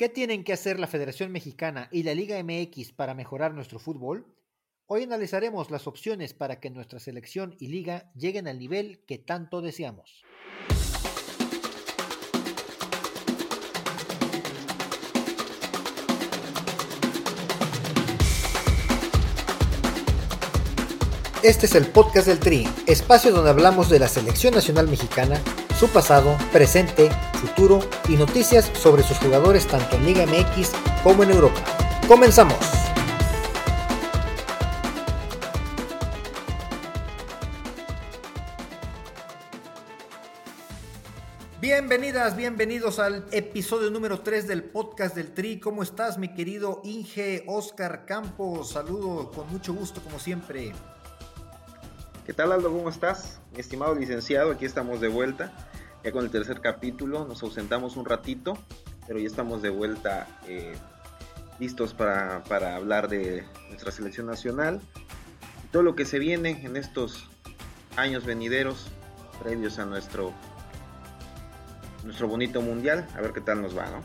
¿Qué tienen que hacer la Federación Mexicana y la Liga MX para mejorar nuestro fútbol? Hoy analizaremos las opciones para que nuestra selección y liga lleguen al nivel que tanto deseamos. Este es el podcast del Tri, espacio donde hablamos de la selección nacional mexicana, su pasado, presente, futuro y noticias sobre sus jugadores tanto en Liga MX como en Europa. Comenzamos. Bienvenidas, bienvenidos al episodio número 3 del podcast del Tri. ¿Cómo estás, mi querido Inge Oscar Campos? Saludo con mucho gusto, como siempre. ¿Qué tal Aldo? ¿Cómo estás? Mi estimado licenciado, aquí estamos de vuelta, ya con el tercer capítulo, nos ausentamos un ratito, pero ya estamos de vuelta eh, listos para, hablar de nuestra selección nacional y todo lo que se viene en estos años venideros previos a nuestro, nuestro bonito mundial, a ver qué tal nos va, ¿no?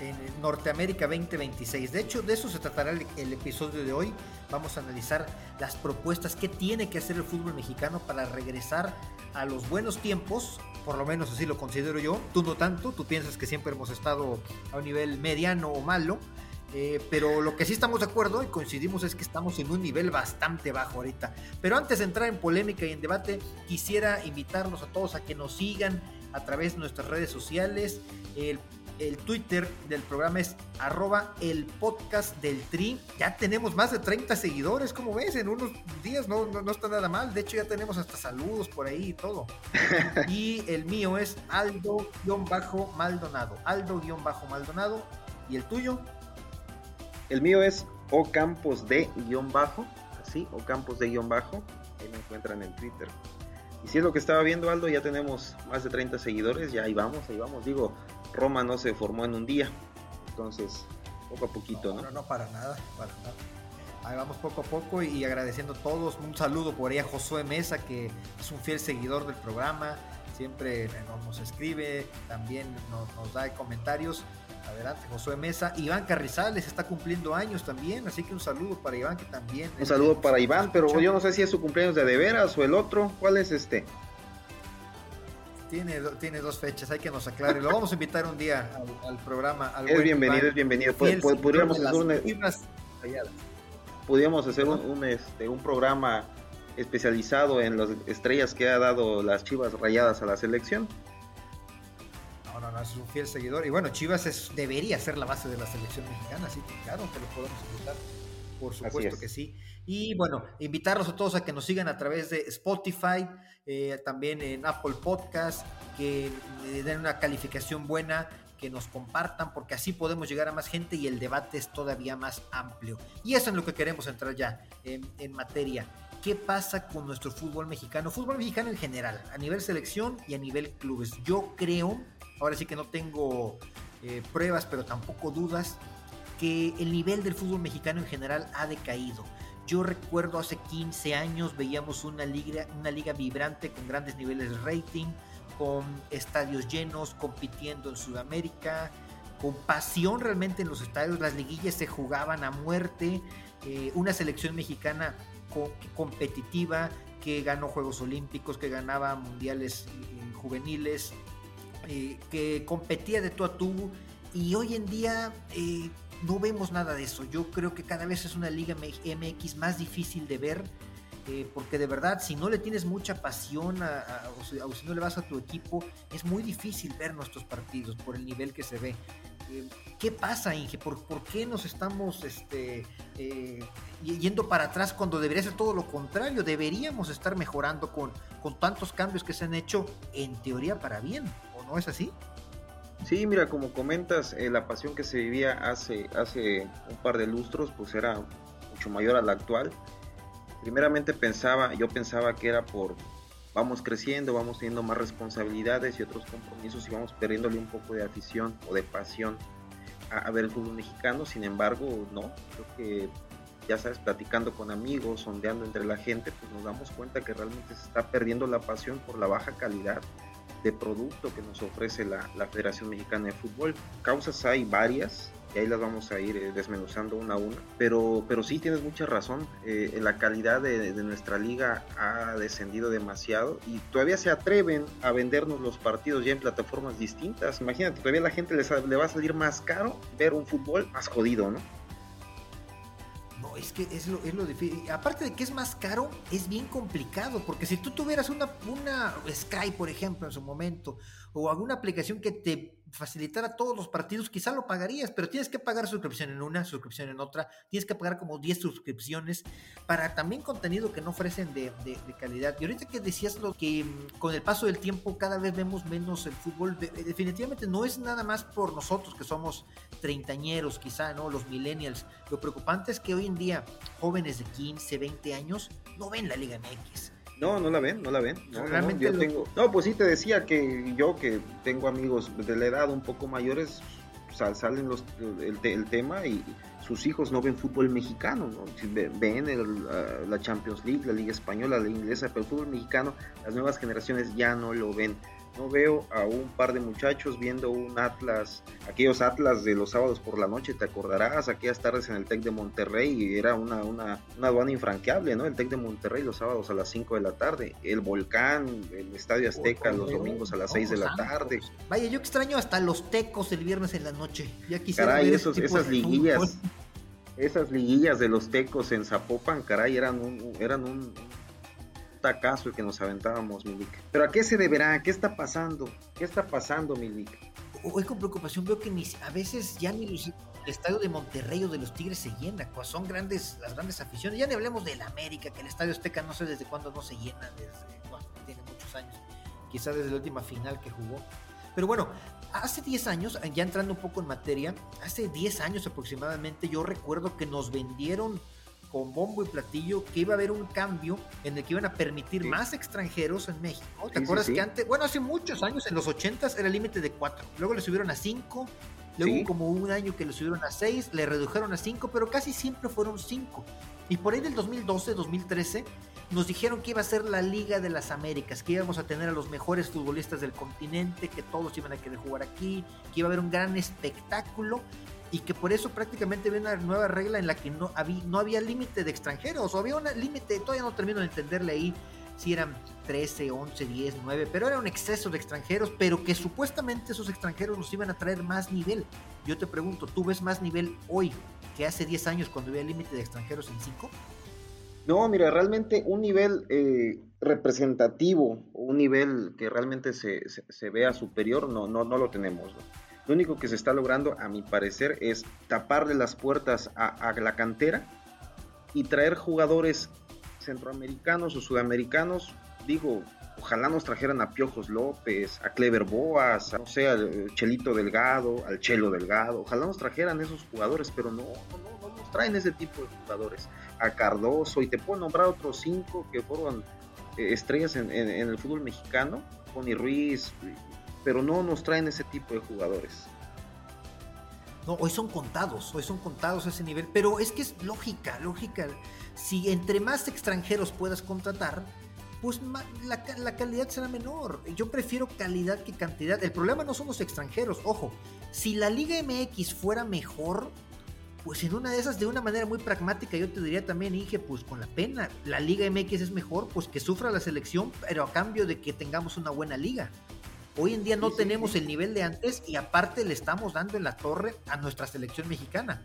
En Norteamérica 2026. De hecho, de eso se tratará el, episodio de hoy. Vamos a analizar las propuestas que tiene que hacer el fútbol mexicano para regresar a los buenos tiempos, por lo menos así lo considero yo. Tú no tanto, tú piensas que siempre hemos estado a un nivel mediano o malo. Eh, pero lo que sí estamos de acuerdo y coincidimos es que estamos en un nivel bastante bajo ahorita. Pero antes de entrar en polémica y en debate, quisiera invitarlos a todos a que nos sigan a través de nuestras redes sociales. El el Twitter del programa es arroba el podcast del Tri. Ya tenemos más de 30 seguidores, como ves, en unos días no, no, está nada mal. De hecho, ya tenemos hasta saludos por ahí y todo. y el mío es Aldo-Maldonado. Aldo-Maldonado. ¿Y el tuyo? El mío es O Campos de guion bajo. Así, O Campos de guion bajo. Ahí me encuentran en Twitter. Y si es lo que estaba viendo Aldo, ya tenemos más de 30 seguidores, ya ahí vamos, ahí vamos. Digo, Roma no se formó en un día. Entonces, poco a poquito, ¿no? No, no, para nada, para nada. Ahí vamos poco a poco y agradeciendo a todos. Un saludo por ahí a Josué Mesa, que es un fiel seguidor del programa. Siempre nos, escribe, también nos, da comentarios. Adelante, Josué Mesa. Iván Carrizales está cumpliendo años también, así que un saludo para Iván, que también. Un saludo para Iván, pero yo no sé si es su cumpleaños de de veras o el otro. ¿Cuál es este? Tiene, tiene dos fechas, hay que nos aclare. Lo vamos a invitar un día al, programa. es bienvenido, es bienvenido. Podríamos hacer, un, podríamos hacer un, este, un programa especializado en las estrellas que ha dado las Chivas rayadas a la selección. No, no, no, es un fiel seguidor. Y bueno, Chivas es, debería ser la base de la selección mexicana, así que claro que lo podemos invitar. Por supuesto que sí. Y bueno, invitarlos a todos a que nos sigan a través de Spotify, eh, también en Apple Podcast, que den una calificación buena, que nos compartan, porque así podemos llegar a más gente y el debate es todavía más amplio. Y eso es lo que queremos entrar ya en, materia. ¿Qué pasa con nuestro fútbol mexicano? Fútbol mexicano en general, a nivel selección y a nivel clubes. Yo creo, ahora sí que no tengo eh, pruebas, pero tampoco dudas, que el nivel del fútbol mexicano en general ha decaído. Yo recuerdo hace 15 años veíamos una liga, una liga vibrante con grandes niveles de rating, con estadios llenos, compitiendo en Sudamérica, con pasión realmente en los estadios, las liguillas se jugaban a muerte, eh, una selección mexicana competitiva que ganó Juegos Olímpicos, que ganaba mundiales eh, juveniles, eh, que competía de tú a tú. Y hoy en día no vemos nada de eso. Yo creo que cada vez es una liga MX más difícil de ver. Eh, porque de verdad, si no le tienes mucha pasión o, si, no le vas a tu equipo, es muy difícil ver nuestros partidos por el nivel que se ve. Eh, ¿Qué pasa, Inge? ¿Por, qué nos estamos este, eh, yendo para atrás cuando debería ser todo lo contrario? Deberíamos estar mejorando con tantos cambios que se han hecho en teoría para bien, ¿o no es así? Sí, mira, como comentas, eh, la pasión que se vivía hace, hace un par de lustros, pues era mucho mayor a la actual. Primeramente pensaba, yo pensaba que era por vamos creciendo, vamos teniendo más responsabilidades y otros compromisos y vamos perdiéndole un poco de afición o de pasión a, ver el fútbol mexicano. Sin embargo, no, creo que ya sabes, platicando con amigos, sondeando entre la gente, pues nos damos cuenta que realmente se está perdiendo la pasión por la baja calidad de producto que nos ofrece la, la, Federación Mexicana de Fútbol. Causas hay varias, y ahí las vamos a ir eh, desmenuzando una a una, pero, pero sí tienes mucha razón, eh, la calidad de, de, nuestra liga ha descendido demasiado y todavía se atreven a vendernos los partidos ya en plataformas distintas. Imagínate, todavía a la gente les, le va a salir más caro ver un fútbol más jodido, ¿no? Es que es lo, es lo difícil. Aparte de que es más caro, es bien complicado, porque si tú tuvieras una, una Sky, por ejemplo, en su momento, o alguna aplicación que te facilitara todos los partidos, quizá lo pagarías, pero tienes que pagar suscripción en una, suscripción en otra, tienes que pagar como 10 suscripciones para también contenido que no ofrecen de, calidad. Y ahorita que decías lo que mm, con el paso del tiempo cada vez vemos menos el fútbol, definitivamente no es nada más por nosotros que somos treintañeros, quizá, ¿no? Los millennials. Lo preocupante es que hoy en día jóvenes de 15, 20 años no ven la Liga MX no, no la ven, no la ven. No, Realmente yo tengo. No, pues sí te decía que yo que tengo amigos de la edad un poco mayores, salen los, el, tema y sus hijos no ven fútbol mexicano, ¿no? ven la Champions League, la Liga Española, la inglesa, pero el fútbol mexicano, las nuevas generaciones ya no lo ven no veo a un par de muchachos viendo un Atlas, aquellos Atlas de los sábados por la noche, te acordarás, aquellas tardes en el TEC de Monterrey, y era una, una, una aduana infranqueable, ¿no? El TEC de Monterrey los sábados a las 5 de la tarde, el Volcán, el Estadio Azteca los domingos a las 6 de la tarde. Vaya, yo extraño hasta los tecos el viernes en la noche. Ya quisiera caray, esos, esas liguillas, esas liguillas de los tecos en Zapopan, caray, eran un, eran un tacazo que nos aventábamos, Milik. Pero ¿a qué se deberá? ¿Qué está pasando? ¿Qué está pasando, Milik? Hoy con preocupación veo que a veces ya ni el estadio de Monterrey o de los Tigres se llena, son grandes las grandes aficiones. Ya ni hablemos del América, que el estadio Azteca no sé desde cuándo no se llena, desde tiene muchos años, quizá desde la última final que jugó. Pero bueno, hace 10 años, ya entrando un poco en materia, hace 10 años aproximadamente, yo recuerdo que nos vendieron con bombo y platillo que iba a haber un cambio en el que iban a permitir más extranjeros en México. ¿Te acuerdas que antes, bueno, hace muchos años, en los 80 era el límite de 4, luego le subieron a 5, luego como un año que le subieron a 6, le redujeron a 5, pero casi siempre fueron 5. Y por ahí del 2012, 2013, nos dijeron que iba a ser la Liga de las Américas, que íbamos a tener a los mejores futbolistas del continente, que todos iban a querer jugar aquí, que iba a haber un gran espectáculo y que por eso prácticamente había una nueva regla en la que no había, no había límite de extranjeros, o había un límite, todavía no termino de entenderle ahí si eran 13, 11, 10, 9, pero era un exceso de extranjeros, pero que supuestamente esos extranjeros nos iban a traer más nivel. Yo te pregunto, ¿tú ves más nivel hoy que hace 10 años cuando había límite de extranjeros en 5? No, mira, realmente un nivel eh, representativo, un nivel que realmente se, se, vea superior, no, no, no lo tenemos. ¿no? Lo único que se está logrando, a mi parecer, es taparle las puertas a, la cantera y traer jugadores centroamericanos o sudamericanos. Digo, ojalá nos trajeran a Piojos López, a Clever Boas, a, no sé, al Chelito Delgado, al Chelo Delgado. Ojalá nos trajeran esos jugadores, pero no, no, no nos traen ese tipo de jugadores. A Cardoso, y te puedo nombrar otros cinco que fueron eh, estrellas en, el fútbol mexicano. Tony Ruiz, pero no nos traen ese tipo de jugadores. No, hoy son contados, hoy son contados a ese nivel, pero es que es lógica, lógica. Si entre más extranjeros puedas contratar, pues la, calidad será menor. Yo prefiero calidad que cantidad. El problema no son los extranjeros, ojo. Si la Liga MX fuera mejor, pues en una de esas, de una manera muy pragmática, yo te diría también, Inge, pues con la pena, la Liga MX es mejor, pues que sufra la selección, pero a cambio de que tengamos una buena liga. Hoy en día no tenemos el nivel de antes y aparte le estamos dando en la torre a nuestra selección mexicana.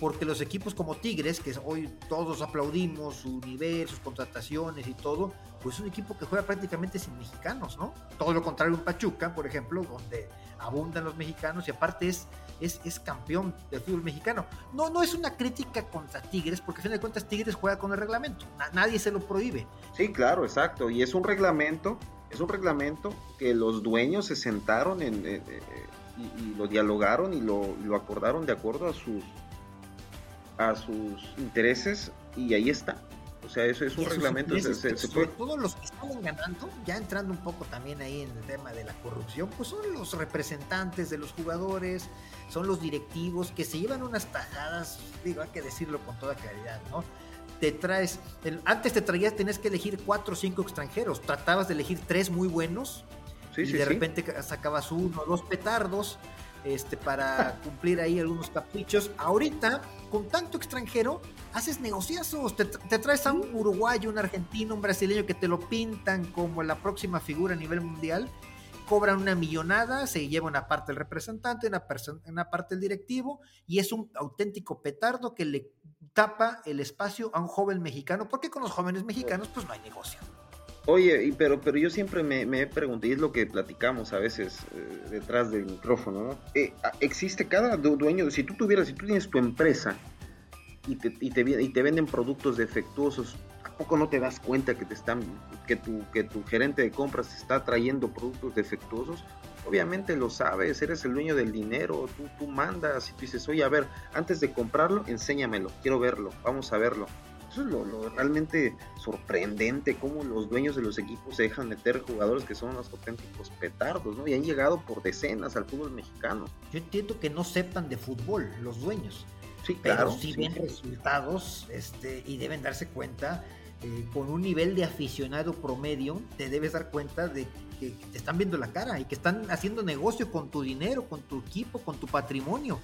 Porque los equipos como Tigres, que hoy todos aplaudimos su nivel, sus contrataciones y todo, pues es un equipo que juega prácticamente sin mexicanos, ¿no? Todo lo contrario un Pachuca, por ejemplo, donde abundan los mexicanos y aparte es, es, es campeón del fútbol mexicano. No, no es una crítica contra Tigres, porque a fin de cuentas Tigres juega con el reglamento, nadie se lo prohíbe. Sí, claro, exacto, y es un reglamento es un reglamento que los dueños se sentaron en, eh, eh, y, lo dialogaron y lo, acordaron de acuerdo a sus, a sus intereses y ahí está. O sea, eso es un reglamento. Todos los que están ganando, ya entrando un poco también ahí en el tema de la corrupción, pues son los representantes de los jugadores, son los directivos que se llevan unas tajadas, digo, hay que decirlo con toda claridad, ¿no? Te traes, antes te traías, tenías que elegir cuatro o cinco extranjeros, tratabas de elegir tres muy buenos y de repente sacabas uno o dos petardos este, para cumplir ahí algunos caprichos. Ahorita, con tanto extranjero, haces negociazos. Te, traes a un uruguayo, un argentino, un brasileño que te lo pintan como la próxima figura a nivel mundial. Cobran una millonada, se lleva una parte el representante, una, una parte el directivo, y es un auténtico petardo que le tapa el espacio a un joven mexicano, porque con los jóvenes mexicanos pues no hay negocio. Oye, pero, pero yo siempre me, he preguntado, y es lo que platicamos a veces eh, detrás del micrófono, ¿no? Eh, existe cada dueño, si tú tuvieras, si tú tienes tu empresa y te, y te, y te venden productos defectuosos, ¿a poco no te das cuenta que te están, que tu, que tu gerente de compras está trayendo productos defectuosos? Obviamente lo sabes, eres el dueño del dinero, tú, tú mandas y tú dices, oye, a ver, antes de comprarlo, enséñamelo, quiero verlo, vamos a verlo eso es lo, realmente sorprendente, cómo los dueños de los equipos se dejan meter jugadores que son unos auténticos petardos, ¿no? Y han llegado por decenas al fútbol mexicano. Yo entiendo que no sepan de fútbol los dueños. Sí, claro. Pero sí, ven resultados este, y deben darse cuenta eh, con un nivel de aficionado promedio, te debes dar cuenta de que, te están viendo la cara y que están haciendo negocio con tu dinero, con tu equipo, con tu patrimonio.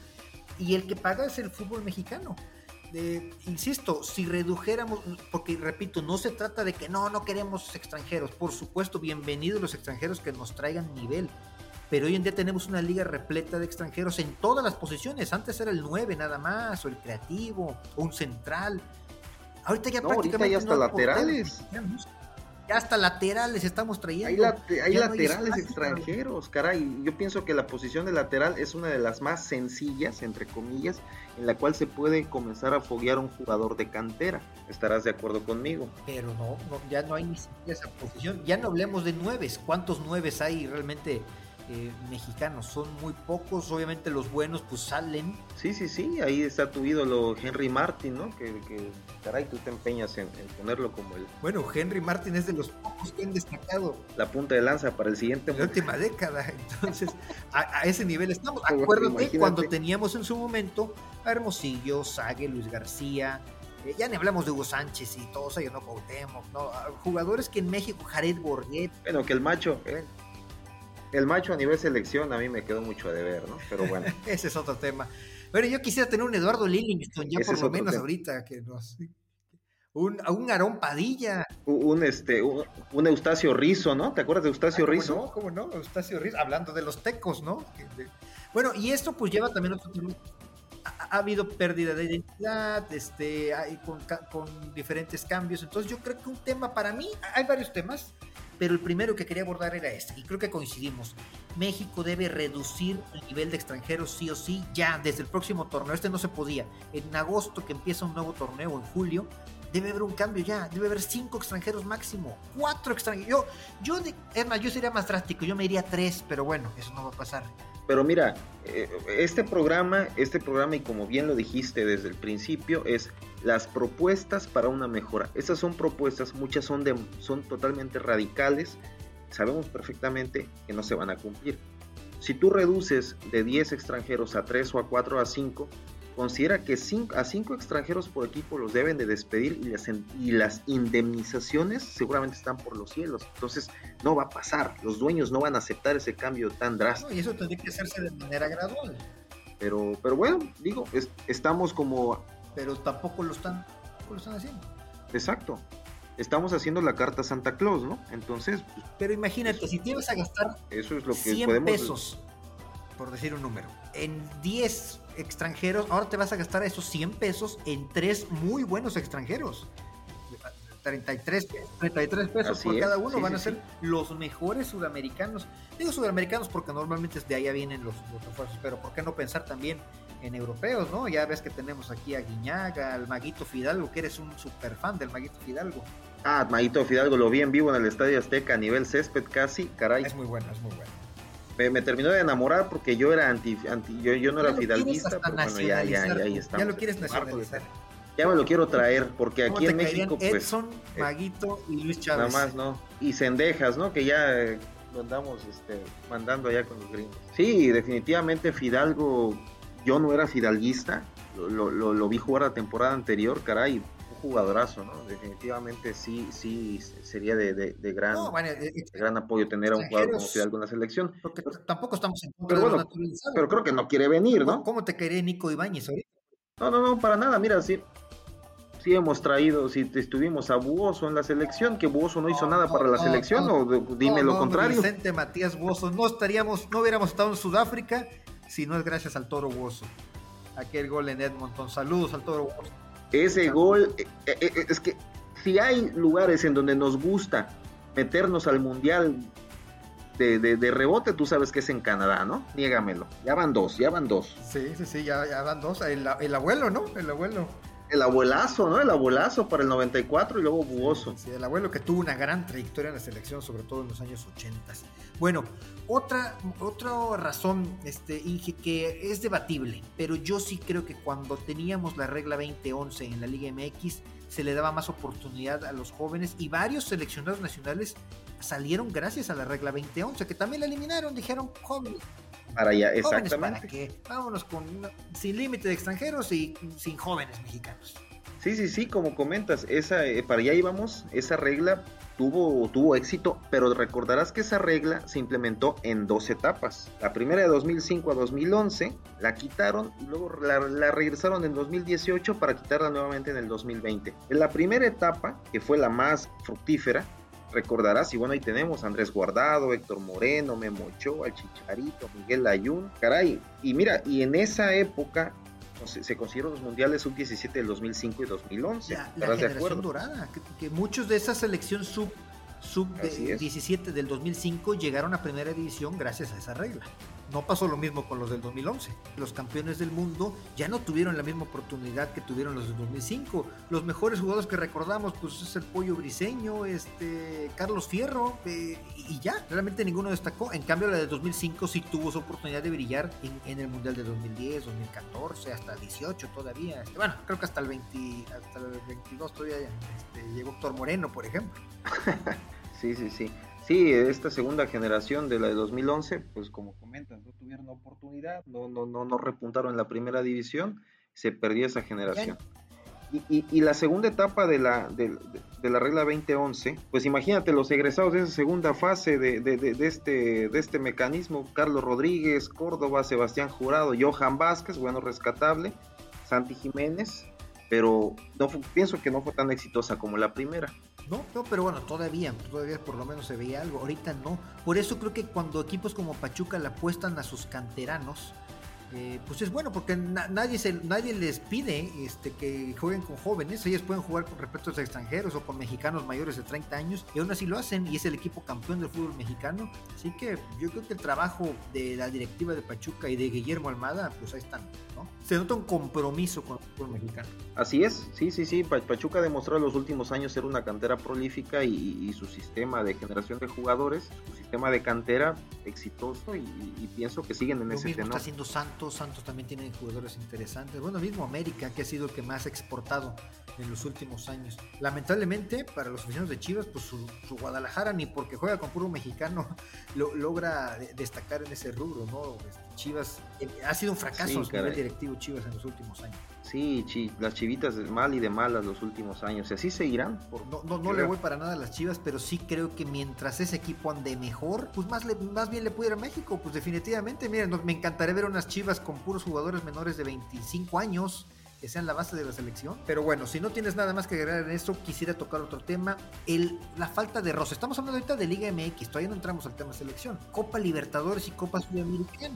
Y el que paga es el fútbol mexicano. Insisto, si redujéramos, porque repito, no se trata de que no, no queremos extranjeros, por supuesto, bienvenidos los extranjeros que nos traigan nivel, pero hoy en día tenemos una liga repleta de extranjeros en todas las posiciones, antes era el 9 nada más, o el creativo, o un central, ahorita ya prácticamente... ya hasta laterales ya hasta laterales estamos trayendo. Hay, laterales extranjeros, caray. Yo pienso que la posición de lateral es una de las más sencillas, entre comillas, en la cual se puede comenzar a foguear un jugador de cantera. ¿Estarás de acuerdo conmigo? Pero no, ya no hay ni siquiera esa posición. Ya no hablemos de nueves. ¿Cuántos nueves hay realmente eh, mexicanos. Son muy pocos, obviamente los buenos pues salen. Sí, sí, sí, ahí está tu ídolo Henry Martin, ¿no? Que, que caray, tú te empeñas en, ponerlo como el... Bueno, Henry Martin es de los pocos que han destacado. La punta de lanza para el siguiente... La última década, entonces a, ese nivel estamos. Acuérdate cuando teníamos en su momento a Hermosillo, Sague, Luis García, eh, ya ni hablamos de Hugo Sánchez y todos ellos, no Cuauhtémoc, ¿no? Jugadores que en México, Jared Borguet. Bueno, que el macho, eh, el macho a nivel selección a mí me quedó mucho a deber, ¿no? Pero bueno. Ese es otro tema. Pero yo quisiera tener un Eduardo Lillingston ya por lo menos ahorita, que nos... Un, un Aarón Padilla. Un, este, un, Eustacio Rizo, ¿no? ¿Te acuerdas de Eustacio ah, Rizo? No, ¿cómo no? Eustacio Rizo, hablando de los tecos, ¿no? Bueno, y esto pues lleva también otro ha, habido pérdida de identidad, este, hay con, con, diferentes cambios. Entonces yo creo que un tema para mí, hay varios temas, pero el primero que quería abordar era este, y creo que coincidimos. México debe reducir el nivel de extranjeros sí o sí ya desde el próximo torneo. Este no se podía. En agosto que empieza un nuevo torneo, en julio, debe haber un cambio ya. Debe haber cinco extranjeros máximo, cuatro extranjeros. Yo, yo más, yo sería más drástico. Yo me iría tres, pero bueno, eso no va a pasar. Pero mira, eh, este programa, este programa, y como bien lo dijiste desde el principio, es las propuestas para una mejora. Estas son propuestas, muchas son, de, son totalmente radicales, sabemos perfectamente que no se van a cumplir. Si tú reduces de 10 extranjeros a 3 o a 4 a 5, considera que a 5 extranjeros por equipo los deben de despedir y las, y las indemnizaciones seguramente están por los cielos. Entonces no va a pasar, los dueños no van a aceptar ese cambio tan drástico. y eso tendría que hacerse de manera gradual. Pero, pero bueno, digo, estamos como pero tampoco lo están, lo están haciendo. Exacto. Estamos haciendo la carta Santa Claus, ¿no? Entonces. Pues, pero imagínate, si tienes a gastar eso es lo que 100 pesos, por decir un número, en 10 extranjeros, ahora te vas a gastar esos 100 pesos en tres muy buenos extranjeros. 33, 33 pesos por cada uno van a ser los mejores sudamericanos. Digo sudamericanos porque normalmente de allá vienen los, los refuerzos, pero ¿por qué no pensar también en europeos, ¿no? Ya ves que tenemos aquí a Guiñaga, al Maguito Fidalgo, que eres un super fan del Maguito Fidalgo. Ah, Maguito Fidalgo lo vi en vivo en el Estadio Azteca a nivel césped casi, caray. Es muy bueno, es muy bueno. Me, terminó de enamorar porque yo era anti, anti yo, yo no era fidalguista, pero bueno, ya, ya, ya, ahí Ya lo quieres nacionalizar. Ya me lo quiero traer, porque aquí en México, pues. Edson, eh, Maguito y Luis Chávez. Nada más, ¿no? Y Cendejas, ¿no? Que ya eh, lo andamos este, mandando allá con los gringos. Sí, definitivamente Fidalgo yo no era fidalguista, lo, vi jugar la temporada anterior, caray, jugadorazo, ¿no? Definitivamente sí, sí sería de, de, gran, eh, gran apoyo tener a un jugador como Fidalgo con la selección. Porque tampoco estamos en contra pero, bueno, pero creo que no quiere venir, ¿no? ¿Cómo te quería Nico Ibáñez ahorita? No, no, no, para nada. Mira, sí, sí hemos traído, si estuvimos a Buoso en la selección, que Buoso no hizo nada para la selección, o dime lo contrario. Vicente Matías Buoso, no estaríamos, no hubiéramos estado en Sudáfrica si no es gracias al Toro Buoso. Aquel gol en Edmonton. Saludos al Toro Buoso. Ese gol, eh, eh, eh, es que si hay lugares en donde nos gusta meternos al mundial de, de, rebote, tú sabes que es en Canadá, ¿no? Niégamelo. Ya van dos, ya van dos. Sí, sí, sí, ya, ya van dos. El, el abuelo, ¿no? El abuelo el abuelazo, ¿no? El abuelazo para el 94 y luego Buoso. Sí, el abuelo que tuvo una gran trayectoria en la selección, sobre todo en los años 80. Bueno, otra, otra razón, este, Inge, que es debatible, pero yo sí creo que cuando teníamos la regla 2011 en la Liga MX, se le daba más oportunidad a los jóvenes y varios seleccionados nacionales salieron gracias a la regla 2011, que también la eliminaron, dijeron jóvenes para allá, exactamente. ¿Para qué? Vámonos con sin límite de extranjeros y sin jóvenes mexicanos. Sí, sí, sí, como comentas, esa, eh, para allá íbamos, esa regla tuvo, tuvo éxito, pero recordarás que esa regla se implementó en dos etapas. La primera de 2005 a 2011 la quitaron y luego la, la, regresaron en 2018 para quitarla nuevamente en el 2020. En la primera etapa, que fue la más fructífera, recordarás, y bueno, ahí tenemos a Andrés Guardado, Héctor Moreno, Memo Ochoa, Chicharito, Miguel Ayun, caray, y mira, y en esa época se, consiguieron los mundiales sub-17 del 2005 y 2011. La, la generación dorada, que, muchos de esa selección sub sub 17 del 2005 llegaron a primera división gracias a esa regla. No pasó lo mismo con los del 2011. Los campeones del mundo ya no tuvieron la misma oportunidad que tuvieron los del 2005. Los mejores jugadores que recordamos pues es el Pollo Briseño, este Carlos Fierro eh, y ya, realmente ninguno destacó. En cambio la del 2005 sí tuvo su oportunidad de brillar en, el Mundial de 2010, 2014, hasta el 18 todavía. Este, bueno, creo que hasta el 20 hasta el 22 todavía este, llegó Héctor Moreno, por ejemplo. sí, sí, sí. Sí, esta segunda generación de la de 2011, pues como comentas, no tuvieron oportunidad, no, no, no, no repuntaron en la primera división, se perdió esa generación. Y, y, la segunda etapa de la, de, la regla 2011, pues imagínate los egresados de esa segunda fase de, de, este, de este mecanismo, Carlos Rodríguez, Córdoba, Sebastián Jurado, Johan Vázquez, bueno, rescatable, Santi Jiménez, pero no, pienso que no fue tan exitosa como la primera. No, no, pero bueno, todavía, todavía por lo menos se veía algo. Ahorita no. Por eso creo que cuando equipos como Pachuca le apuestan a sus canteranos, eh, pues es bueno porque nadie se, nadie les pide este, que jueguen con jóvenes, ellos pueden jugar con respetos extranjeros o con mexicanos mayores de 30 años y aún así lo hacen y es el equipo campeón del fútbol mexicano, así que yo creo que el trabajo de la directiva de Pachuca y de Guillermo Almada, pues ahí están, ¿no? Se nota un compromiso con el fútbol mexicano. Así es, sí, sí, sí, Pachuca demostró en los últimos años ser una cantera prolífica y, su sistema de generación de jugadores, su sistema de cantera exitoso y, pienso que siguen en ese mismo está haciendo Santos Santos, también tiene jugadores interesantes. Bueno, mismo América, que ha sido el que más ha exportado en los últimos años. Lamentablemente, para los aficionados de Chivas, pues su, Guadalajara, ni porque juega con puro mexicano, lo, logra destacar en ese rubro, ¿no? Este, Chivas eh, ha sido un fracaso a nivel directivo Chivas en los últimos años. Sí, las chivitas mal y de malas los últimos años. ¿Y así seguirán? no, no, no le voy para nada a las chivas, pero sí creo que mientras ese equipo ande mejor, pues más, le, más bien le ir a México. Pues definitivamente, miren, me encantaría ver unas chivas con puros jugadores menores de 25 años que sean la base de la selección. Pero bueno, si no tienes nada más que agregar en esto, quisiera tocar otro tema, el, la falta de roce. Estamos hablando ahorita de Liga MX, todavía no entramos al tema selección. Copa Libertadores y Copa Sudamericana.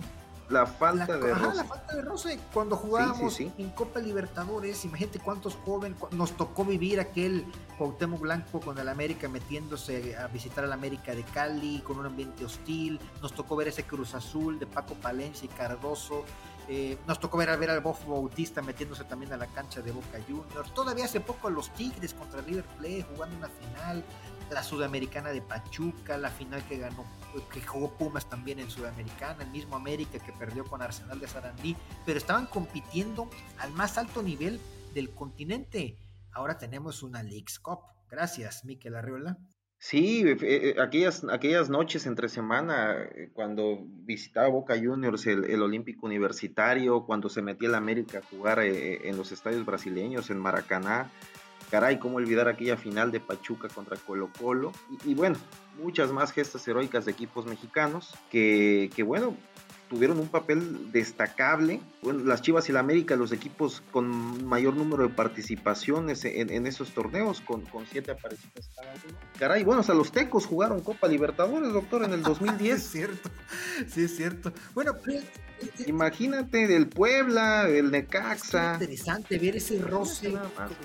La falta de roce. la falta de roce. Cuando jugábamos en Copa Libertadores, imagínate cuántos jóvenes, nos tocó vivir aquel Cuauhtémoc Blanco con el América metiéndose a visitar al América de Cali con un ambiente hostil. Nos tocó ver ese Cruz Azul de Paco Palencia y Cardoso. Eh, nos tocó ver ver al Bofo Bautista metiéndose también a la cancha de Boca Juniors. Todavía hace poco los Tigres contra River Plate jugando una final la Sudamericana de Pachuca, la final que ganó, que jugó Pumas también en Sudamericana, el mismo América que perdió con Arsenal de Sarandí, pero estaban compitiendo al más alto nivel del continente. Ahora tenemos una Leagues Cup. Gracias, Miquel Arriola. Sí, eh, eh, aquellas, aquellas noches entre semana, eh, cuando visitaba Boca Juniors, el, Olímpico Universitario, cuando se metía el América a jugar en los estadios brasileños, en Maracaná, Caray, cómo olvidar aquella final de Pachuca contra Colo Colo. Y, bueno, muchas más gestas heroicas de equipos mexicanos que, que bueno, tuvieron un papel destacable. Bueno, las Chivas y la América, los equipos con mayor número de participaciones en, esos torneos, con, con, siete apariciones cada uno. Caray, bueno, hasta los Tecos jugaron Copa Libertadores, doctor, en el 2010. es cierto, sí es cierto. Bueno, Imagínate del Puebla, del Necaxa. Es interesante ver ese roce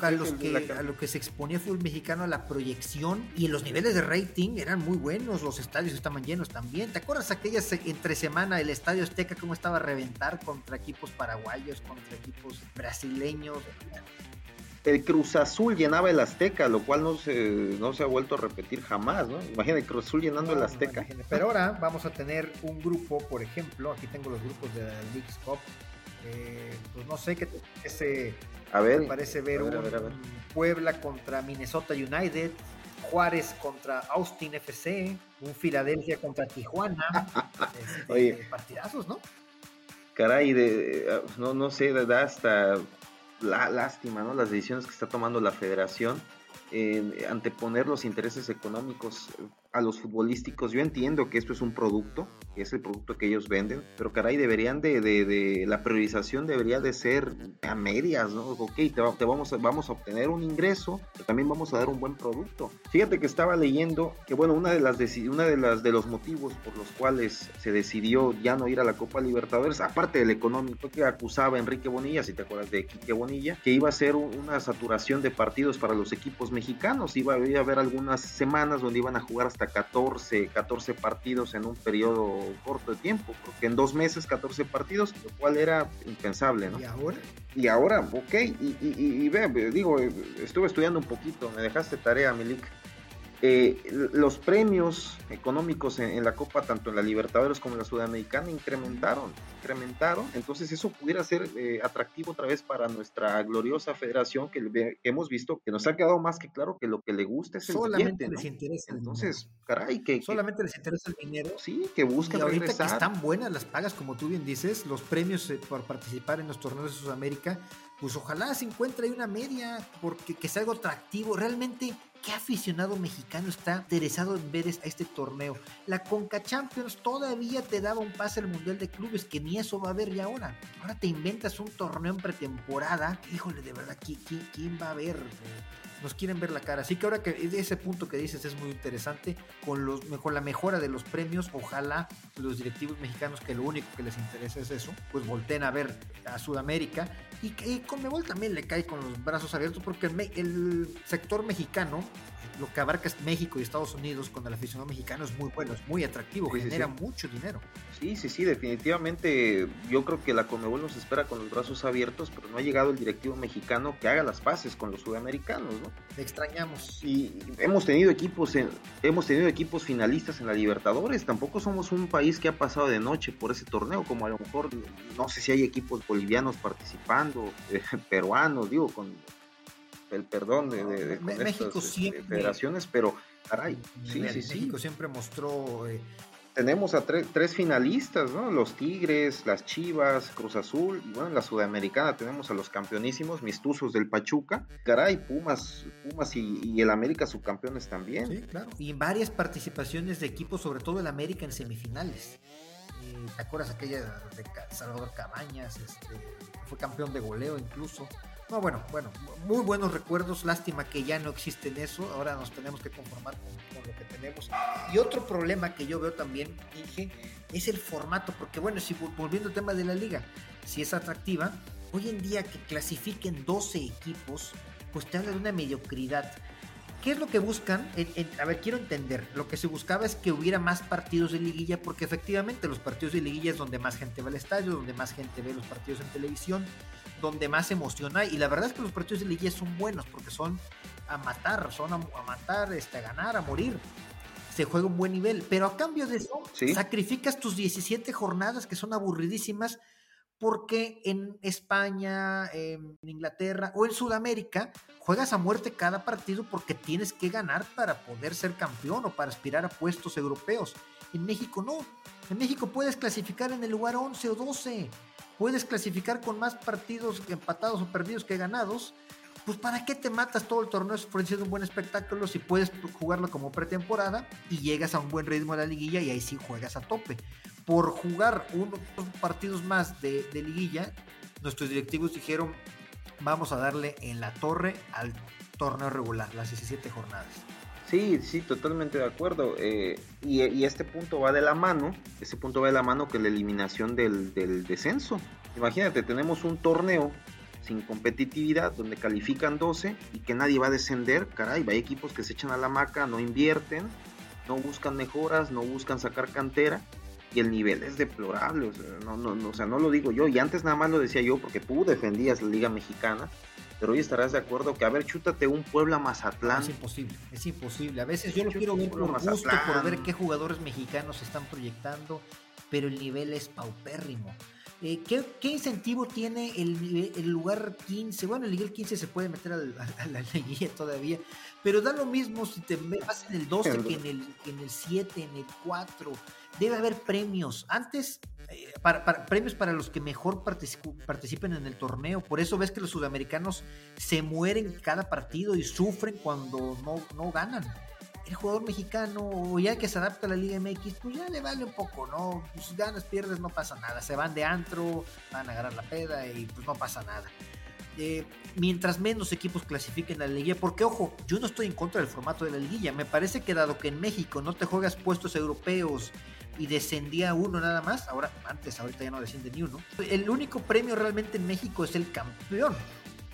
a, los que, a lo que se exponía el fútbol mexicano, a la proyección y los niveles de rating eran muy buenos, los estadios estaban llenos también. ¿Te acuerdas aquellas entre semana el estadio Azteca cómo estaba a reventar contra equipos paraguayos, contra equipos brasileños? el Cruz Azul llenaba el Azteca, lo cual no se, no se ha vuelto a repetir jamás, ¿no? Imagina el Cruz Azul llenando el Azteca. Pero ahora vamos a tener un grupo, por ejemplo, aquí tengo los grupos de la League's Cup, eh, pues no sé qué te parece, a ver, parece ver, un Puebla contra Minnesota United, Juárez contra Austin FC, un Filadelfia contra Tijuana, este, Oye, partidazos, ¿no? Caray, de, no, no sé, da hasta la lástima, ¿no? Las decisiones que está tomando la federación, eh, anteponer los intereses económicos a los futbolísticos. Yo entiendo que esto es un producto, que es el producto que ellos venden, pero caray, deberían de, de, la priorización debería de ser a medias, ¿no? Ok, te, vamos, a, vamos a obtener un ingreso, pero también vamos a dar un buen producto. Fíjate que estaba leyendo que, bueno, una de las, una de las de los motivos por los cuales se decidió ya no ir a la Copa Libertadores, aparte del económico que acusaba Enrique Bonilla, si te acuerdas de Quique Bonilla, que iba a ser una saturación de partidos para los equipos mexicanos, iba a haber algunas semanas donde iban a jugar hasta 14, 14 partidos en un periodo corto de tiempo, porque en dos meses 14 partidos, lo cual era impensable, ¿no? ¿Y ahora? Y ahora, ok, y, y, y, y digo, estuve estudiando un poquito, me dejaste tarea, Milik. Eh, los premios económicos en, la Copa, tanto en la Libertadores como en la Sudamericana, incrementaron, incrementaron. Entonces eso pudiera ser eh, atractivo otra vez para nuestra gloriosa federación que, hemos visto que nos ha quedado más que claro que lo que le gusta es el Solamente les interesa Entonces, caray, que... Solamente les interesa el dinero. Sí, que buscan y ahorita que están buenas las pagas, como tú bien dices, los premios eh, por participar en los torneos de Sudamérica, pues ojalá se encuentre ahí una media, porque que sea algo atractivo. Realmente ¿Qué aficionado mexicano está interesado en ver este torneo? La Conca Champions todavía te daba un pase al Mundial de Clubes, que ni eso va a haber ya ahora. Ahora te inventas un torneo en pretemporada. Híjole, de verdad, ¿quién, va a ver? Nos quieren ver la cara. Así que ahora que ese punto que dices es muy interesante, con, los, con la mejora de los premios, ojalá los directivos mexicanos, que lo único que les interesa es eso, pues volteen a ver a Sudamérica. Y, y Conmebol también le cae con los brazos abiertos, porque el sector mexicano lo que abarca México y Estados Unidos con el aficionado mexicano es muy bueno, es muy atractivo, genera mucho dinero. Sí, sí, sí, definitivamente yo creo que la Conmebol nos espera con los brazos abiertos, pero no ha llegado el directivo mexicano que haga las paces con los sudamericanos, ¿no? extrañamos. Y hemos tenido equipos hemos tenido equipos finalistas en la Libertadores, tampoco somos un país que ha pasado de noche por ese torneo, como a lo mejor no sé si hay equipos bolivianos participando, eh, peruanos, digo, con el perdón de, México este, siempre, federaciones, pero caray, sí, sí, México siempre mostró... Eh, tenemos a tres finalistas, ¿no? Los Tigres, las Chivas, Cruz Azul, y bueno, en la Sudamericana tenemos a los campeonísimos, Mistuzos del Pachuca, caray, Pumas, Pumas y, el América subcampeones también. Sí, claro. Y en varias participaciones de equipos, sobre todo el América en semifinales. ¿Te acuerdas aquella de Salvador Cabañas? Este, fue campeón de goleo incluso. No, bueno, bueno, muy buenos recuerdos. Lástima que ya no existen eso. Ahora nos tenemos que conformar con, lo que tenemos. Y otro problema que yo veo también, dije, es el formato. Porque, bueno, si volviendo al tema de la liga, si es atractiva, hoy en día que clasifiquen 12 equipos, pues te habla de una mediocridad. ¿Qué es lo que buscan? a ver, quiero entender. Lo que se buscaba es que hubiera más partidos de liguilla, porque efectivamente los partidos de liguilla es donde más gente va al estadio, donde más gente ve los partidos en televisión donde más emoción hay. Y la verdad es que los partidos de liguilla son buenos porque son a matar, son a, matar, este, a ganar, a morir. Se juega un buen nivel, pero a cambio de eso, sacrificas tus 17 jornadas que son aburridísimas porque en España, en Inglaterra o en Sudamérica juegas a muerte cada partido porque tienes que ganar para poder ser campeón o para aspirar a puestos europeos. En México no. En México puedes clasificar en el lugar 11 o 12 puedes clasificar con más partidos empatados o perdidos que ganados pues ¿para qué te matas todo el torneo ofreciendo un buen espectáculo si puedes jugarlo como pretemporada y llegas a un buen ritmo de la liguilla y ahí sí juegas a tope? Por jugar unos partidos más de, de liguilla, nuestros directivos dijeron, vamos a darle en la torre al torneo regular, las 17 jornadas. Sí, sí, totalmente de acuerdo. Eh, y, este punto va de la mano, ese punto va de la mano que la eliminación del, descenso. Imagínate, tenemos un torneo sin competitividad, donde califican 12 y que nadie va a descender, caray, hay equipos que se echan a la maca, no invierten, no buscan mejoras, no buscan sacar cantera y el nivel es deplorable, o sea, no, no, o sea, no lo digo yo, y antes nada más lo decía yo porque tú defendías la Liga Mexicana, pero hoy estarás de acuerdo que, a ver, chútate un Puebla Mazatlán. es imposible, es imposible. A veces yo lo quiero ver por gusto, por ver qué jugadores mexicanos se están proyectando, pero el nivel es paupérrimo. Eh, ¿qué, incentivo tiene el, el, lugar 15? Bueno, el nivel 15 se puede meter a la, liguilla todavía, pero da lo mismo si te vas en el 12 que en el, en el 7, en el 4. Debe haber premios. Antes, eh, premios para los que mejor participen en el torneo. Por eso ves que los sudamericanos se mueren cada partido y sufren cuando no, no ganan el jugador mexicano, ya que se adapta a la Liga MX, pues ya le vale un poco, ¿no? Pues ganas, pierdes, no pasa nada. Se van de antro, van a agarrar la peda y pues no pasa nada. Eh, mientras menos equipos clasifiquen a la liguilla, porque ojo, yo no estoy en contra del formato de la liguilla, me parece que dado que en México no te juegas puestos europeos y descendía uno nada más, ahora antes, ahorita ya no desciende ni uno, el único premio realmente en México es el campeón,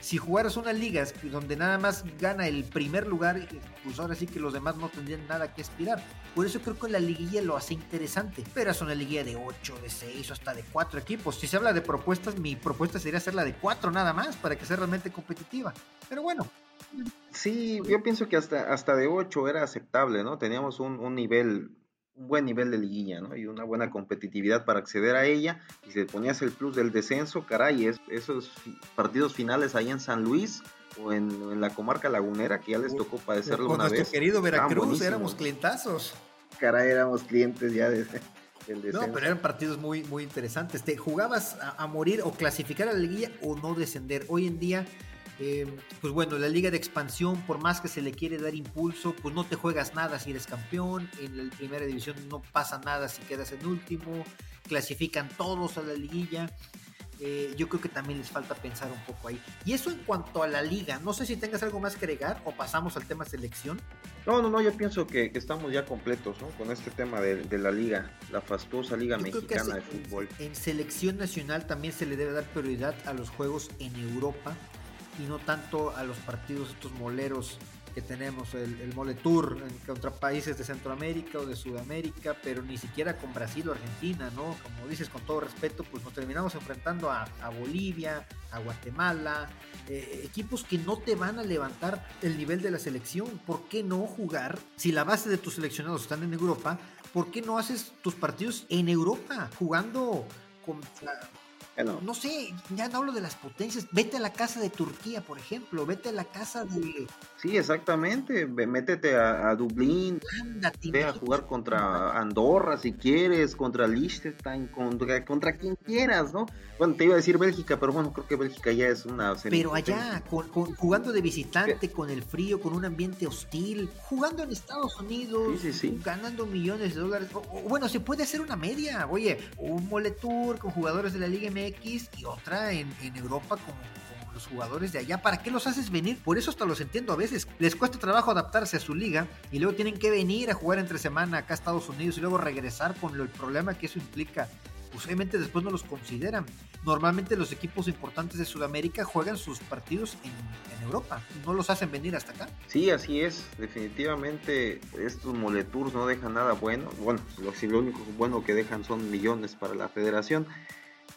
si jugaras una liga donde nada más gana el primer lugar, pues ahora sí que los demás no tendrían nada que aspirar. Por eso creo que la liguilla lo hace interesante. Pero es una liguilla de 8, de 6 o hasta de 4 equipos. Si se habla de propuestas, mi propuesta sería hacerla de 4 nada más para que sea realmente competitiva. Pero bueno. Sí, yo pienso que hasta, hasta de 8 era aceptable, ¿no? Teníamos un, un nivel un buen nivel de liguilla, ¿no? Y una buena competitividad para acceder a ella. Y si le ponías el plus del descenso, caray, es, esos partidos finales ahí en San Luis o en, la comarca lagunera que ya les tocó padecerlo una vez. querido Veracruz, éramos clientazos. Caray, éramos clientes ya de. No, pero eran partidos muy, muy interesantes. Te jugabas a, a morir o clasificar a la liguilla o no descender. Hoy en día eh, pues bueno, la liga de expansión, por más que se le quiere dar impulso, pues no te juegas nada si eres campeón, en la primera división no pasa nada si quedas en último, clasifican todos a la liguilla. Eh, yo creo que también les falta pensar un poco ahí. Y eso en cuanto a la liga, no sé si tengas algo más que agregar o pasamos al tema selección. No, no, no, yo pienso que, estamos ya completos ¿no? con este tema de, la liga, la fastuosa liga mexicana de fútbol. En selección nacional también se le debe dar prioridad a los juegos en Europa y no tanto a los partidos estos moleros que tenemos, el, Mole Tour contra países de Centroamérica o de Sudamérica, pero ni siquiera con Brasil o Argentina, ¿no? Como dices, con todo respeto, pues nos terminamos enfrentando a, Bolivia, a Guatemala, eh, equipos que no te van a levantar el nivel de la selección. ¿Por qué no jugar? Si la base de tus seleccionados están en Europa, ¿por qué no haces tus partidos en Europa, jugando contra no sé, ya no hablo de las potencias. Vete a la casa de Turquía, por ejemplo. Vete a la casa de. Sí, exactamente. Métete a, Dublín. ve a jugar contra Andorra si quieres, contra Liechtenstein, contra, contra quien quieras, ¿no? Bueno, te iba a decir Bélgica, pero bueno, creo que Bélgica ya es una. Pero allá, jugando de visitante, con el frío, con un ambiente hostil, jugando en Estados Unidos, ganando millones de dólares. bueno, se puede hacer una media. Oye, un mole tour con jugadores de la Liga MX X y otra en, Europa como, los jugadores de allá. ¿Para qué los haces venir? Por eso hasta los entiendo a veces. Les cuesta trabajo adaptarse a su liga y luego tienen que venir a jugar entre semana acá a Estados Unidos y luego regresar con el problema que eso implica. Pues después no los consideran. Normalmente los equipos importantes de Sudamérica juegan sus partidos en, Europa, no los hacen venir hasta acá. Sí, así es, definitivamente estos moletours no dejan nada bueno. Bueno, lo, lo único bueno que dejan son millones para la federación.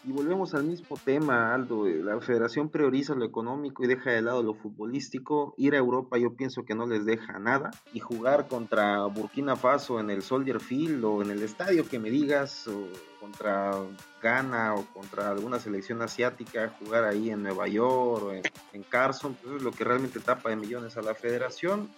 Y volvemos al mismo tema, Aldo. Eh, la federación prioriza lo económico y deja de lado lo futbolístico. Ir a Europa yo pienso que no les deja nada. Y jugar contra Burkina Faso en el Soldier Field o en el estadio que me digas, o contra Ghana o contra alguna selección asiática, jugar ahí en Nueva York o en, Carson, pues es lo que realmente tapa de millones a la federación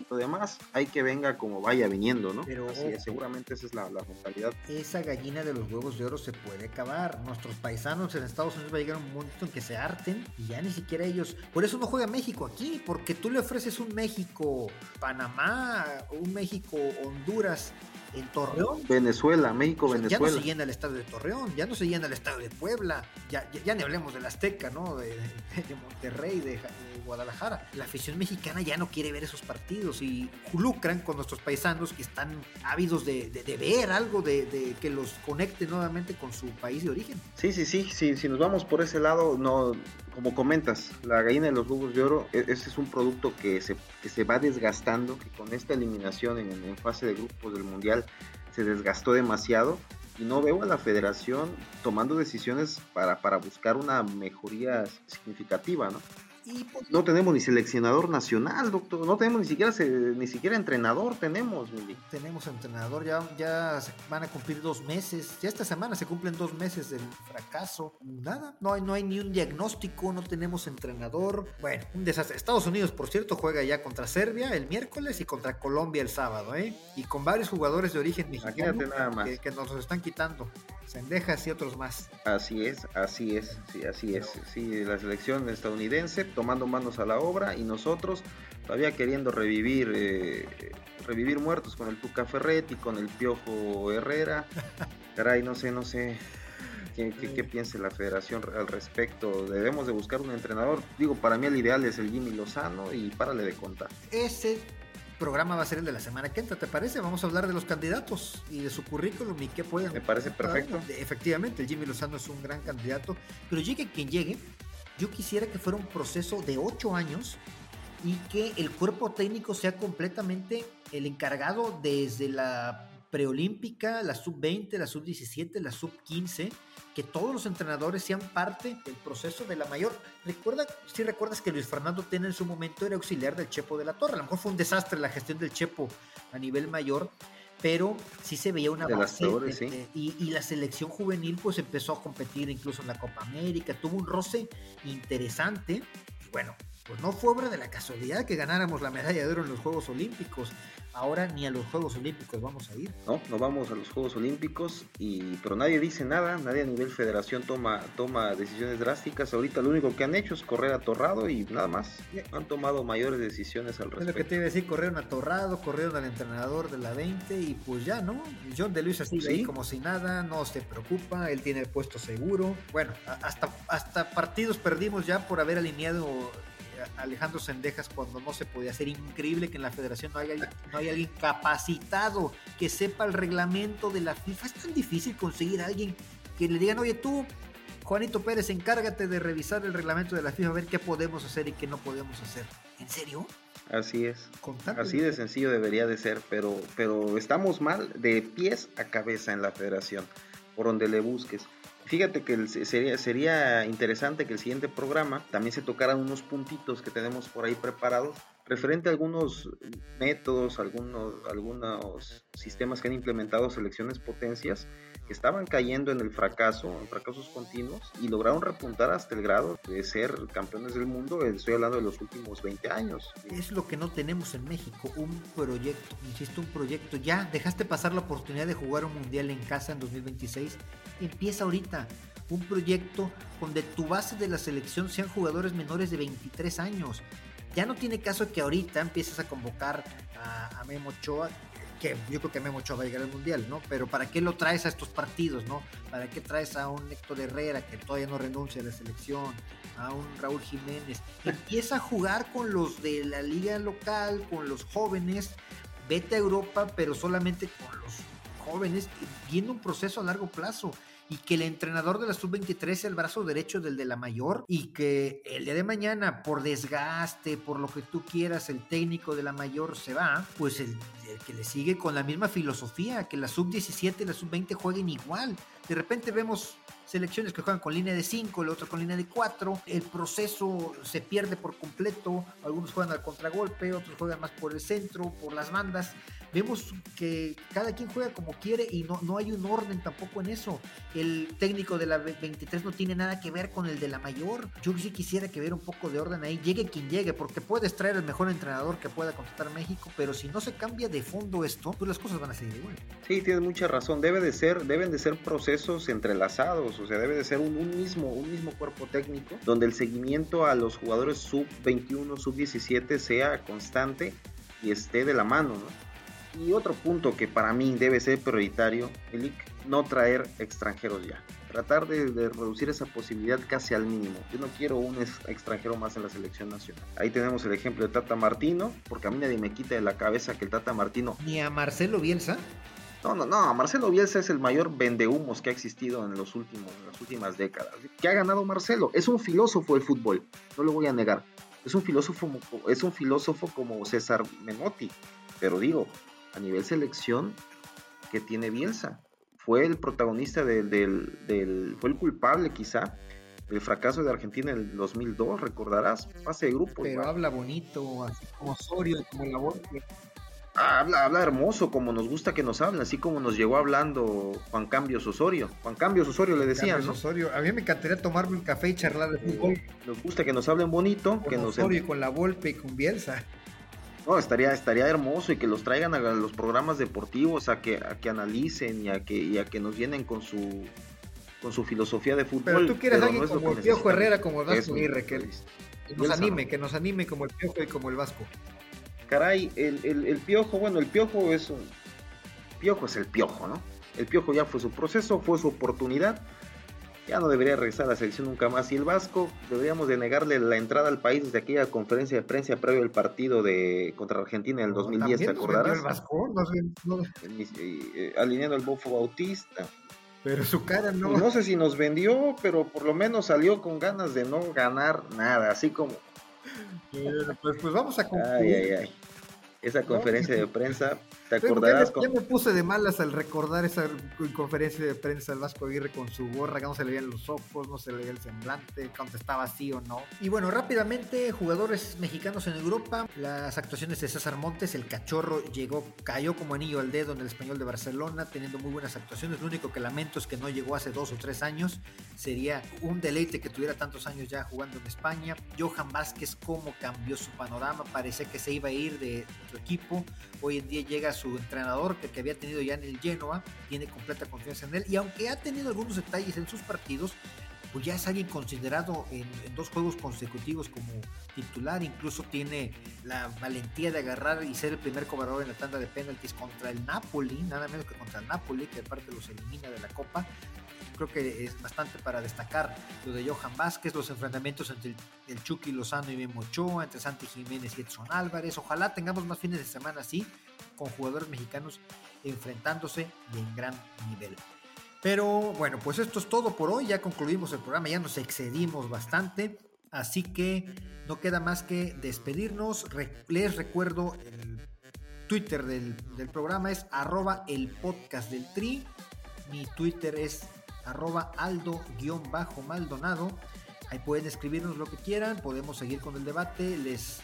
poquito de más, hay que venga como vaya viniendo, ¿no? Pero seguramente esa es la, la mentalidad. Esa gallina de los huevos de oro se puede acabar. Nuestros paisanos en Estados Unidos va a llegar un momento en que se harten y ya ni siquiera ellos. Por eso no juega México aquí, porque tú le ofreces un México, Panamá, un México, Honduras en Torreón. Venezuela, México, Venezuela. Ya no se llena el estadio de Torreón, ya no se llena el estadio de Puebla, ya, ya, ni hablemos del Azteca, ¿no? De, Monterrey, de, Guadalajara. La afición mexicana ya no quiere ver esos partidos y lucran con nuestros paisanos que están ávidos de, ver algo de, que los conecte nuevamente con su país de origen. Sí, sí, sí, sí, si nos vamos por ese lado, no, como comentas, la gallina de los huevos de oro, e, ese es un producto que se, que se va desgastando, que con esta eliminación en, en fase de grupos del Mundial se desgastó demasiado y no veo a la federación tomando decisiones para, para buscar una mejoría significativa, ¿no? Pues, no tenemos ni seleccionador nacional, doctor. No tenemos ni siquiera ni siquiera entrenador tenemos, Mili. Tenemos entrenador, ya, ya van a cumplir dos meses. Ya esta semana se cumplen dos meses del fracaso. Nada, no hay, no hay ni un diagnóstico, no tenemos entrenador. Bueno, un desastre. Estados Unidos, por cierto, juega ya contra Serbia el miércoles y contra Colombia el sábado, ¿eh? Y con varios jugadores de origen mexicano. Que, que nos los están quitando. Sendejas y otros más. Así es, así es, sí, así es. Sí, la selección estadounidense tomando manos a la obra y nosotros todavía queriendo revivir eh, revivir muertos con el Tuca Ferretti, con el Piojo Herrera. Caray, no sé, no sé. ¿Qué, qué, piensa la federación al respecto? Debemos de buscar un entrenador. Digo, para mí el ideal es el Jimmy Lozano y párale de contar. Ese programa va a ser el de la semana que entra, ¿te parece? Vamos a hablar de los candidatos y de su currículum y qué pueden. Me parece perfecto. Efectivamente, el Jimmy Lozano es un gran candidato, pero llegue quien llegue, yo quisiera que fuera un proceso de ocho años y que el cuerpo técnico sea completamente el encargado desde la preolímpica, la sub-20, la sub-17, la sub-15 que todos los entrenadores sean parte del proceso de la mayor. Recuerda, si recuerdas que Luis Fernando Tena en su momento era auxiliar del Chepo de la Torre, a lo mejor fue un desastre la gestión del Chepo a nivel mayor, pero sí se veía una base y, y, la selección juvenil pues empezó a competir incluso en la Copa América, tuvo un roce interesante. Bueno, pues no fue obra de la casualidad que ganáramos la medalla de oro en los Juegos Olímpicos. Ahora ni a los Juegos Olímpicos vamos a ir. No, no vamos a los Juegos Olímpicos, y, pero nadie dice nada, nadie a nivel federación toma, toma decisiones drásticas. Ahorita lo único que han hecho es correr atorrado y nada más. Han tomado mayores decisiones al respecto. Es lo que te iba a decir, corrieron atorrado, corrieron al entrenador de la 20 y pues ya, ¿no? John de Luis así ahí como si nada, no se preocupa, él tiene el puesto seguro. Bueno, hasta, hasta partidos perdimos ya por haber alineado Alejandro Sendejas cuando no se podía hacer. Increíble que en la federación no haya, no haya alguien capacitado que sepa el reglamento de la FIFA. Es tan difícil conseguir a alguien que le digan, oye tú, Juanito Pérez, encárgate de revisar el reglamento de la FIFA, a ver qué podemos hacer y qué no podemos hacer. ¿En serio? Así es. Así de sencillo debería de ser, pero, pero estamos mal de pies a cabeza en la federación, por donde le busques. Fíjate que sería, sería interesante que el siguiente programa también se tocaran unos puntitos que tenemos por ahí preparados referente a algunos métodos, algunos, algunos sistemas que han implementado selecciones potencias estaban cayendo en el fracaso, en fracasos continuos, y lograron repuntar hasta el grado de ser campeones del mundo, estoy hablando de los últimos 20 años. Es lo que no tenemos en México, un proyecto, insisto, un proyecto. Ya dejaste pasar la oportunidad de jugar un mundial en casa en 2026, empieza ahorita un proyecto donde tu base de la selección sean jugadores menores de 23 años ya no tiene caso que ahorita empieces a convocar a, Memo Ochoa, que yo creo que Memo Ochoa va a llegar al Mundial, ¿no? Pero ¿para qué lo traes a estos partidos, no? ¿Para qué traes a un Héctor Herrera que todavía no renuncia a la selección? A un Raúl Jiménez. Empieza a jugar con los de la liga local, con los jóvenes. Vete a Europa, pero solamente con los jóvenes, viendo un proceso a largo plazo y que el entrenador de la sub-23 sea el brazo derecho del de la mayor y que el día de mañana, por desgaste, por lo que tú quieras, el técnico de la mayor se va, pues el, que le sigue con la misma filosofía, que la sub-17 y la sub-20 jueguen igual. De repente vemos selecciones que juegan con línea de 5, el otro con línea de 4, el proceso se pierde por completo, algunos juegan al contragolpe, otros juegan más por el centro, por las bandas, vemos que cada quien juega como quiere y no, no hay un orden tampoco en eso. El técnico de la 23 no tiene nada que ver con el de la mayor. Yo sí quisiera que hubiera un poco de orden ahí, llegue quien llegue, porque puedes traer el mejor entrenador que pueda contratar México, pero si no se cambia de fondo esto, pues las cosas van a seguir igual. Sí, tienes mucha razón. Debe de ser, deben de ser procesos entrelazados, o sea, debe de ser un, un mismo, un mismo cuerpo técnico donde el seguimiento a los jugadores sub 21, sub 17 sea constante y esté de la mano, ¿no? Y otro punto que para mí debe ser prioritario, Elic, no traer extranjeros ya. Tratar de, reducir esa posibilidad casi al mínimo. Yo no quiero un extranjero más en la selección nacional. Ahí tenemos el ejemplo de Tata Martino, porque a mí nadie me quita de la cabeza que el Tata Martino. Ni a Marcelo Bielsa. No, no, no, Marcelo Bielsa es el mayor vendehumos que ha existido en, los últimos, en las últimas décadas. ¿Qué ha ganado Marcelo? Es un filósofo del fútbol, no lo voy a negar. Es un filósofo, es un filósofo como César Menotti. Pero digo, a nivel selección que tiene Bielsa. Fue el protagonista del, fue el culpable quizá del fracaso de Argentina en el 2002, recordarás, fase de grupo. Pero habla bonito, así como Osorio, como la voz. Habla, habla hermoso, como nos gusta que nos hablen, así como nos llegó hablando Juan Cambios Osorio. Juan Cambios Osorio le decían, ¿no? Osorio. A mí me encantaría tomarme un café y charlar de fútbol. Nos gusta que nos hablen bonito, que nos Osorio con la Volpe y con Bielsa. No, estaría, estaría hermoso y que los traigan a los programas deportivos a que, a que analicen y a que, y a que nos vienen con su con su filosofía de fútbol. Pero tú quieres alguien como el Piojo Herrera, como el Vasco Aguirre, que, nos anime, que nos anime como el Piojo y como el Vasco. Caray, el, el, el Piojo, bueno, el Piojo es un... Piojo es el Piojo, ¿no? El Piojo ya fue su proceso, fue su oportunidad ya no debería regresar a la selección nunca más. Y el Vasco, deberíamos de negarle la entrada al país desde aquella conferencia de prensa previo al partido de contra Argentina en el 2010, ¿te acordarás? El Vasco? No eh, alineando al Bofo Bautista. Pero su cara no. No sé si nos vendió, pero por lo menos salió con ganas de no ganar nada, así como. Pues, pues vamos a concluir. Ay, ay, ay. Esa conferencia de prensa ¿Te acordarás? Ya, me puse de malas al recordar esa conferencia de prensa del Vasco Aguirre con su gorra, que no se le veían los ojos, no se le veía el semblante, contestaba sí o no. Y bueno, rápidamente, jugadores mexicanos en Europa, las actuaciones de César Montes, el cachorro llegó, cayó como anillo al dedo en el español de Barcelona, teniendo muy buenas actuaciones. Lo único que lamento es que no llegó hace dos o tres años. Sería un deleite que tuviera tantos años ya jugando en España. Johan Vázquez, cómo cambió su panorama, parecía que se iba a ir de su equipo. Hoy en día llega su entrenador que, había tenido ya en el Genoa, tiene completa confianza en él y aunque ha tenido algunos detalles en sus partidos, pues ya es alguien considerado en, dos juegos consecutivos como titular, incluso tiene la valentía de agarrar y ser el primer cobrador en la tanda de penaltis contra el Napoli, nada menos que contra el Napoli, que aparte los elimina de la Copa, creo que es bastante para destacar lo de Johan Vázquez, los enfrentamientos entre el, Chucky Lozano y Memo Ochoa, entre Santi Jiménez y Edson Álvarez. Ojalá tengamos más fines de semana así, con jugadores mexicanos enfrentándose en gran nivel. Pero bueno, pues esto es todo por hoy. Ya concluimos el programa, ya nos excedimos bastante. Así que no queda más que despedirnos. les recuerdo el Twitter del, del programa es arroba el podcast del tri. Mi Twitter es arroba aldo-maldonado. Ahí pueden escribirnos lo que quieran, podemos seguir con el debate. Les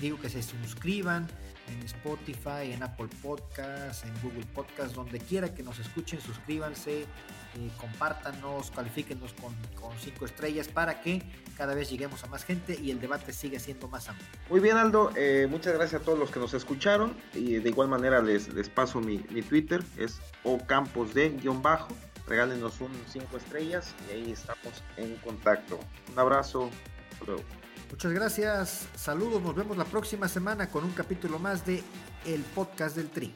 digo que se suscriban en Spotify, en Apple Podcasts, en Google Podcasts, donde quiera que nos escuchen, suscríbanse, eh, compártanos, califíquenos con, con, cinco estrellas para que cada vez lleguemos a más gente y el debate siga siendo más amplio. Muy bien, Aldo, eh, muchas gracias a todos los que nos escucharon y de igual manera les, les paso mi, Twitter, es ocampos de guion bajo regálenos un 5 estrellas y ahí estamos en contacto. Un abrazo. Muchas gracias. Saludos. Nos vemos la próxima semana con un capítulo más de El Podcast del Tri.